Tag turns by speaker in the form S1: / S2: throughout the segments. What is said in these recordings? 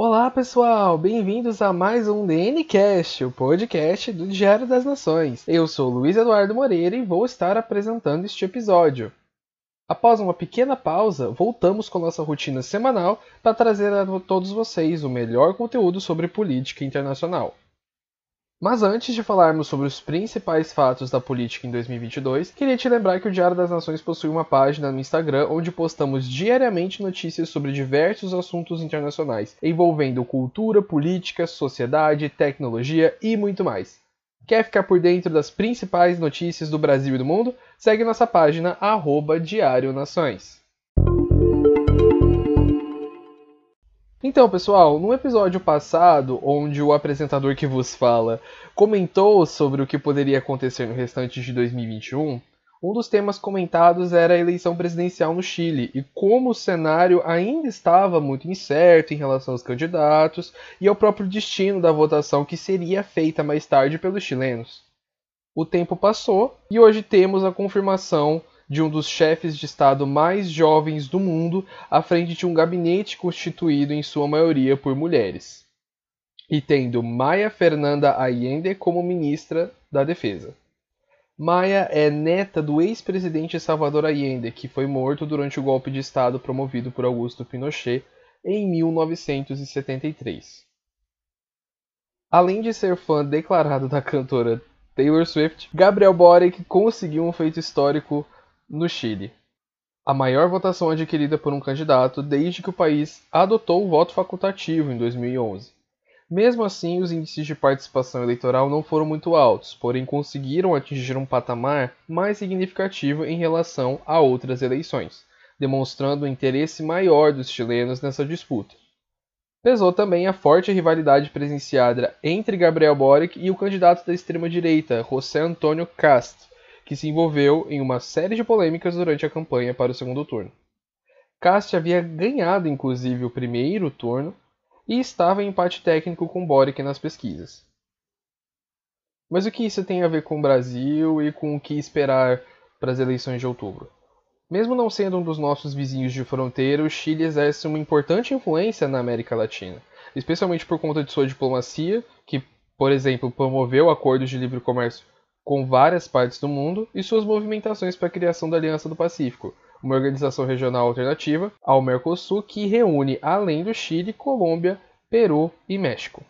S1: Olá pessoal, bem-vindos a mais um DNCast, o podcast do Diário das Nações. Eu sou Luiz Eduardo Moreira e vou estar apresentando este episódio. Após uma pequena pausa, voltamos com nossa rotina semanal para trazer a todos vocês o melhor conteúdo sobre política internacional. Mas antes de falarmos sobre os principais fatos da política em 2022, queria te lembrar que o Diário das Nações possui uma página no Instagram onde postamos diariamente notícias sobre diversos assuntos internacionais, envolvendo cultura, política, sociedade, tecnologia e muito mais. Quer ficar por dentro das principais notícias do Brasil e do mundo? Segue nossa página Diário Nações. Então, pessoal, no episódio passado, onde o apresentador que vos fala comentou sobre o que poderia acontecer no restante de 2021, um dos temas comentados era a eleição presidencial no Chile e como o cenário ainda estava muito incerto em relação aos candidatos e ao próprio destino da votação que seria feita mais tarde pelos chilenos. O tempo passou e hoje temos a confirmação de um dos chefes de Estado mais jovens do mundo à frente de um gabinete constituído em sua maioria por mulheres, e tendo Maia Fernanda Allende como ministra da Defesa. Maia é neta do ex-presidente Salvador Allende, que foi morto durante o golpe de Estado promovido por Augusto Pinochet em 1973. Além de ser fã declarado da cantora Taylor Swift, Gabriel Boric conseguiu um feito histórico no Chile, a maior votação adquirida por um candidato desde que o país adotou o voto facultativo em 2011. Mesmo assim, os índices de participação eleitoral não foram muito altos, porém conseguiram atingir um patamar mais significativo em relação a outras eleições, demonstrando o interesse maior dos chilenos nessa disputa. Pesou também a forte rivalidade presenciada entre Gabriel Boric e o candidato da extrema-direita, José Antônio Cast, que se envolveu em uma série de polêmicas durante a campanha para o segundo turno. Cast havia ganhado inclusive o primeiro turno e estava em empate técnico com Boric nas pesquisas. Mas o que isso tem a ver com o Brasil e com o que esperar para as eleições de outubro? Mesmo não sendo um dos nossos vizinhos de fronteira, o Chile exerce uma importante influência na América Latina, especialmente por conta de sua diplomacia, que, por exemplo, promoveu acordos de livre comércio com várias partes do mundo e suas movimentações para a criação da Aliança do Pacífico, uma organização regional alternativa ao Mercosul que reúne, além do Chile, Colômbia, Peru e México.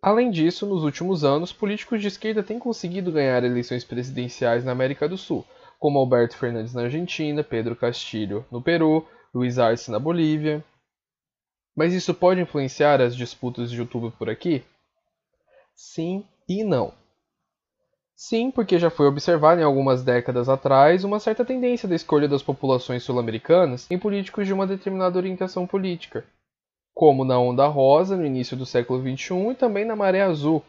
S1: Além disso, nos últimos anos, políticos de esquerda têm conseguido ganhar eleições presidenciais na América do Sul, como Alberto Fernandes na Argentina, Pedro Castillo no Peru, Luiz Arce na Bolívia. Mas isso pode influenciar as disputas de outubro por aqui? Sim e não. Sim, porque já foi observado em algumas décadas atrás uma certa tendência da escolha das populações sul-americanas em políticos de uma determinada orientação política, como na Onda Rosa no início do século XXI e também na Maré Azul,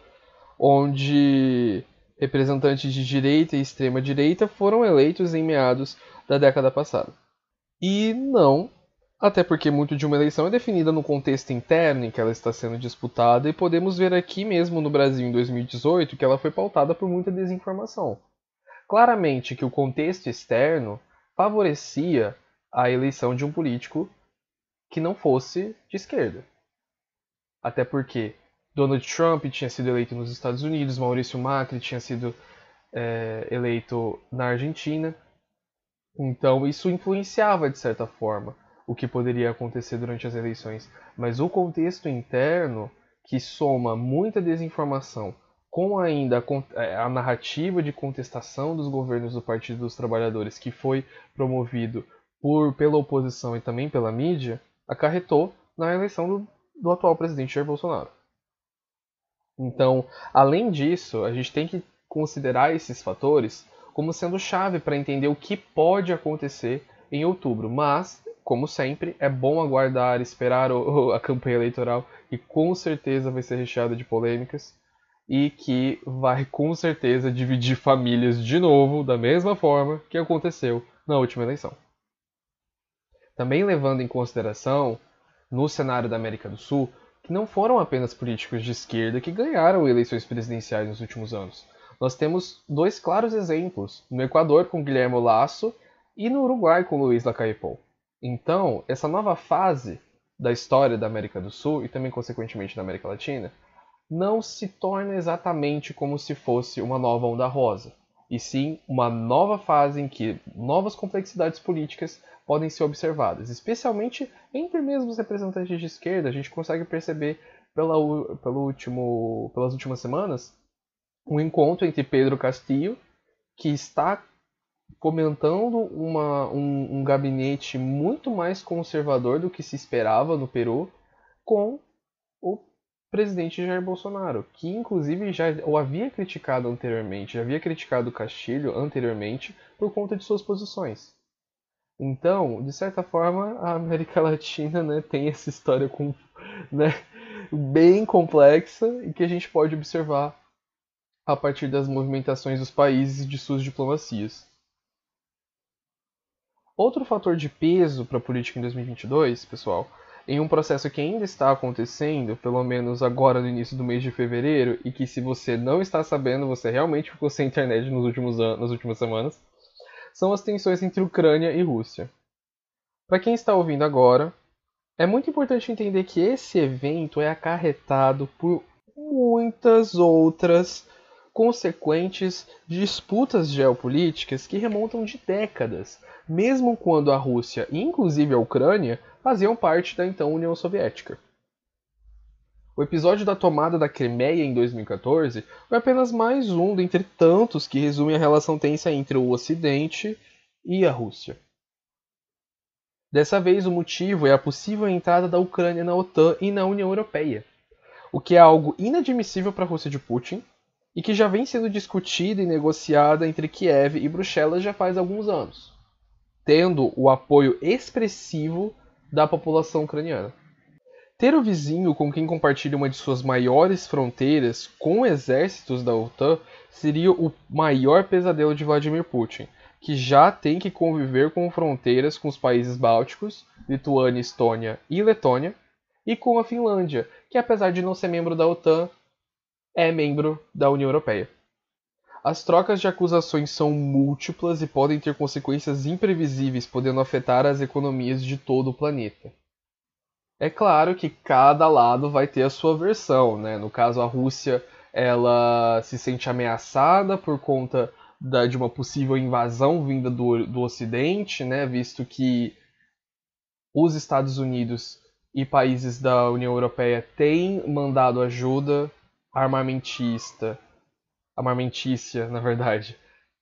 S1: onde representantes de direita e extrema direita foram eleitos em meados da década passada. E não até porque muito de uma eleição é definida no contexto interno em que ela está sendo disputada, e podemos ver aqui mesmo no Brasil em 2018 que ela foi pautada por muita desinformação. Claramente que o contexto externo favorecia a eleição de um político que não fosse de esquerda. Até porque Donald Trump tinha sido eleito nos Estados Unidos, Maurício Macri tinha sido é, eleito na Argentina. Então isso influenciava de certa forma o que poderia acontecer durante as eleições, mas o contexto interno que soma muita desinformação com ainda a, é, a, narrativa de contestação dos governos do Partido dos Trabalhadores que foi promovido por, pela oposição e também pela mídia, acarretou na eleição do, do atual presidente Jair Bolsonaro. Então, além disso, a gente tem que considerar esses fatores como sendo chave para entender o que pode acontecer em outubro, mas como sempre, é bom aguardar, esperar o, a campanha eleitoral, que com certeza vai ser recheada de polêmicas e que vai com certeza dividir famílias de novo, da mesma forma que aconteceu na última eleição. Também levando em consideração, no cenário da América do Sul, que não foram apenas políticos de esquerda que ganharam eleições presidenciais nos últimos anos. Nós temos dois claros exemplos, no Equador com Guilherme Lasso e no Uruguai com Luiz Lacalle Pou. Então, essa nova fase da história da América do Sul e também, consequentemente, da América Latina, não se torna exatamente como se fosse uma nova onda rosa, e sim uma nova fase em que novas complexidades políticas podem ser observadas, especialmente entre mesmo os representantes de esquerda, a gente consegue perceber pela, pelo último, pelas últimas semanas um encontro entre Pedro Castillo, que está comentando uma, um, um, gabinete muito mais conservador do que se esperava no Peru com o presidente Jair Bolsonaro, que inclusive já o havia criticado anteriormente, já havia criticado o Castilho anteriormente por conta de suas posições. Então, de certa forma, a América Latina né, tem essa história com, né, bem complexa e que a gente pode observar a partir das movimentações dos países e de suas diplomacias. Outro fator de peso para a política em 2022, pessoal, em um processo que ainda está acontecendo, pelo menos agora no início do mês de fevereiro, e que se você não está sabendo, você realmente ficou sem internet nos últimos anos, nas últimas semanas, são as tensões entre Ucrânia e Rússia. Para quem está ouvindo agora, é muito importante entender que esse evento é acarretado por muitas outras consequentes disputas geopolíticas que remontam de décadas, mesmo quando a Rússia e inclusive a Ucrânia faziam parte da então União Soviética. O episódio da tomada da Crimeia em 2014 foi apenas mais um dentre tantos que resumem a relação tensa entre o Ocidente e a Rússia. Dessa vez, o motivo é a possível entrada da Ucrânia na OTAN e na União Europeia, o que é algo inadmissível para a Rússia de Putin e que já vem sendo discutida e negociada entre Kiev e Bruxelas já faz alguns anos, tendo o apoio expressivo da população ucraniana. Ter o vizinho com quem compartilha uma de suas maiores fronteiras com exércitos da OTAN seria o maior pesadelo de Vladimir Putin, que já tem que conviver com fronteiras com os países bálticos, Lituânia, Estônia e Letônia, e com a Finlândia, que apesar de não ser membro da OTAN, é membro da União Europeia. As trocas de acusações são múltiplas e podem ter consequências imprevisíveis, podendo afetar as economias de todo o planeta. É claro que cada lado vai ter a sua versão, né? No caso, a Rússia ela se sente ameaçada por conta da, de uma possível invasão vinda do, do Ocidente, né? Visto que os Estados Unidos e países da União Europeia têm mandado ajuda armamentista, armamentícia, na verdade,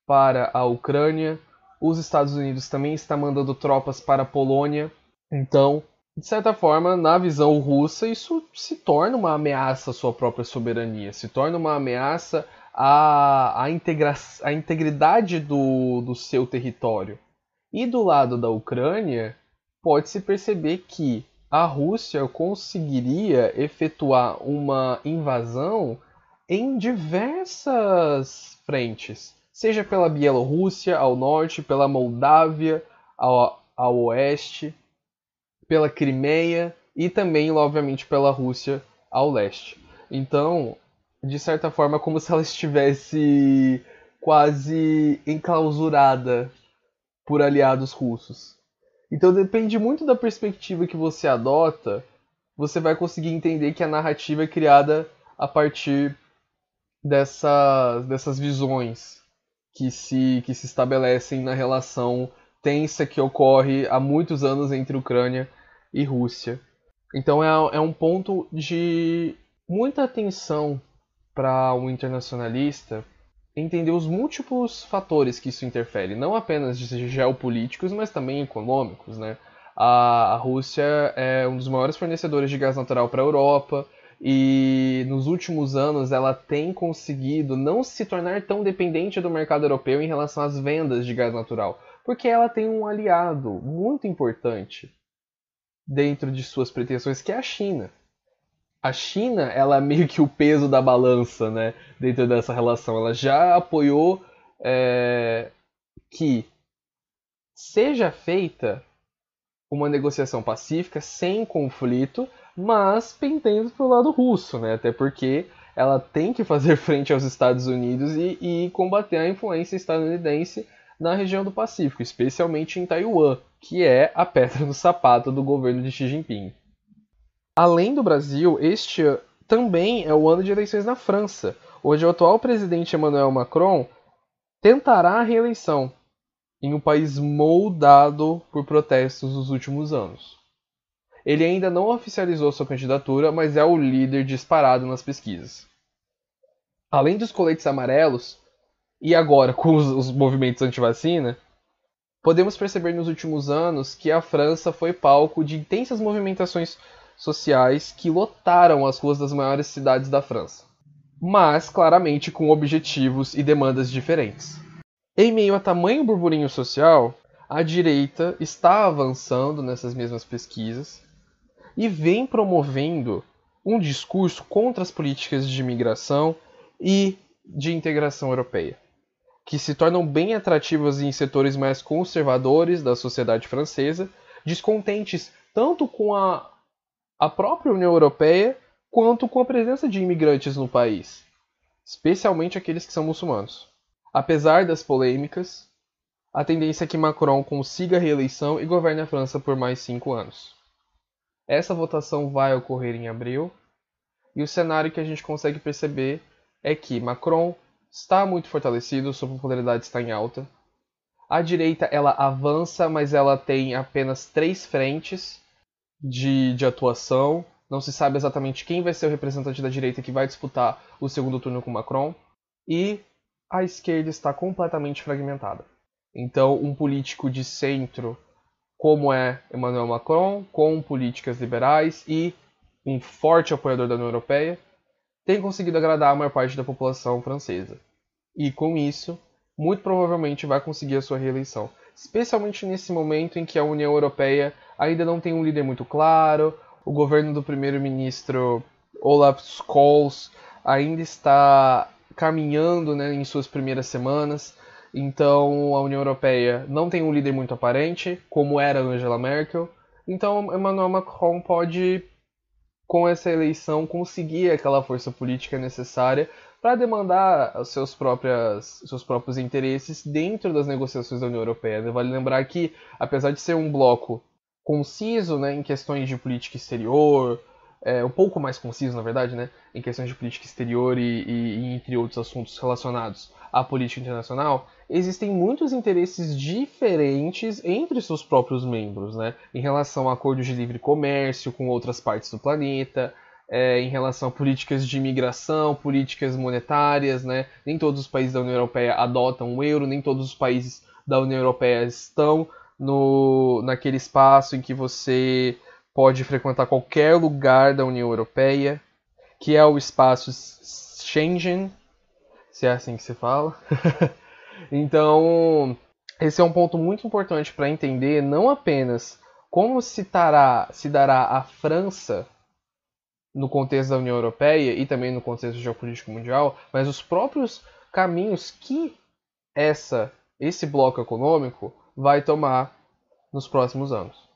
S1: para a Ucrânia. Os Estados Unidos também está mandando tropas para a Polônia. Então, de certa forma, na visão russa, isso se torna uma ameaça à sua própria soberania, se torna uma ameaça à, à, integra à integridade do, do seu território. E do lado da Ucrânia, pode-se perceber que a Rússia conseguiria efetuar uma invasão em diversas frentes, seja pela Bielorrússia ao norte, pela Moldávia ao, ao oeste, pela Crimeia e também, obviamente, pela Rússia ao leste. Então, de certa forma, como se ela estivesse quase enclausurada por aliados russos. Então depende muito da perspectiva que você adota, você vai conseguir entender que a narrativa é criada a partir dessas, dessas visões que se, que se estabelecem na relação tensa que ocorre há muitos anos entre Ucrânia e Rússia. Então é, é um ponto de muita atenção para um internacionalista entender os múltiplos fatores que isso interfere, não apenas geopolíticos, mas também econômicos, né? A, a Rússia é um dos maiores fornecedores de gás natural para a Europa e nos últimos anos ela tem conseguido não se tornar tão dependente do mercado europeu em relação às vendas de gás natural, porque ela tem um aliado muito importante dentro de suas pretensões, que é a China a China, ela é meio que o peso da balança, né, dentro dessa relação. Ela já apoiou é, que seja feita uma negociação pacífica, sem conflito, mas pendendo para o lado russo, né, até porque ela tem que fazer frente aos Estados Unidos e, e combater a influência estadunidense na região do Pacífico, especialmente em Taiwan, que é a pedra no sapato do governo de Xi Jinping. Além do Brasil, este também é o ano de eleições na França, onde o atual presidente Emmanuel Macron tentará a reeleição em um país moldado por protestos nos últimos anos. Ele ainda não oficializou sua candidatura, mas é o líder disparado nas pesquisas. Além dos coletes amarelos, e agora com os, os movimentos anti-vacina, podemos perceber nos últimos anos que a França foi palco de intensas movimentações sociais que lotaram as ruas das maiores cidades da França, mas claramente com objetivos e demandas diferentes. Em meio a tamanho burburinho social, a direita está avançando nessas mesmas pesquisas e vem promovendo um discurso contra as políticas de imigração e de integração europeia, que se tornam bem atrativas em setores mais conservadores da sociedade francesa, descontentes tanto com a, a própria União Europeia quanto com a presença de imigrantes no país, especialmente aqueles que são muçulmanos. Apesar das polêmicas, a tendência é que Macron consiga a reeleição e governe a França por mais cinco anos. Essa votação vai ocorrer em abril, e o cenário que a gente consegue perceber é que Macron está muito fortalecido, sua popularidade está em alta. A direita ela avança, mas ela tem apenas três frentes de, de atuação. Não se sabe exatamente quem vai ser o representante da direita que vai disputar o segundo turno com Macron. E a esquerda está completamente fragmentada. Então, um político de centro, como é Emmanuel Macron, com políticas liberais e um forte apoiador da União Europeia, tem conseguido agradar a maior parte da população francesa. E com isso, muito provavelmente vai conseguir a sua reeleição. Especialmente nesse momento em que a União Europeia ainda não tem um líder muito claro, o governo do primeiro-ministro Olaf Scholz ainda está caminhando né, em suas primeiras semanas. Então a União Europeia não tem um líder muito aparente, como era Angela Merkel. Então Emmanuel Macron pode, com essa eleição, conseguir aquela força política necessária para demandar os seus, próprias, seus próprios interesses dentro das negociações da União Europeia. Vale lembrar que, apesar de ser um bloco conciso né, em questões de política exterior, é, um pouco mais conciso, na verdade, né, em questões de política exterior e, e, e, entre outros assuntos relacionados à política internacional, existem muitos interesses diferentes entre seus próprios membros, né, em relação a acordos de livre comércio com outras partes do planeta, é, em relação a políticas de imigração, políticas monetárias, né, nem todos os países da União Europeia adotam o euro, nem todos os países da União Europeia estão no, naquele espaço em que você pode frequentar qualquer lugar da União Europeia, que é o espaço Schengen, se é assim que se fala. então, esse é um ponto muito importante para entender não apenas como se, tará, se dará a França no contexto da União Europeia e também no contexto geopolítico mundial, mas os próprios caminhos que essa esse bloco econômico vai tomar nos próximos anos.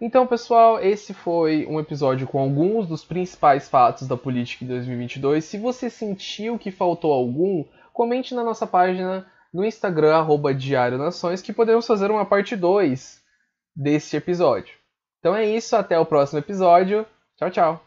S1: Então, pessoal, esse foi um episódio com alguns dos principais fatos da política de 2022. Se você sentiu que faltou algum, comente na nossa página no Instagram, arroba Diário Nações, que podemos fazer uma parte 2 deste episódio. Então é isso, até o próximo episódio. Tchau, tchau!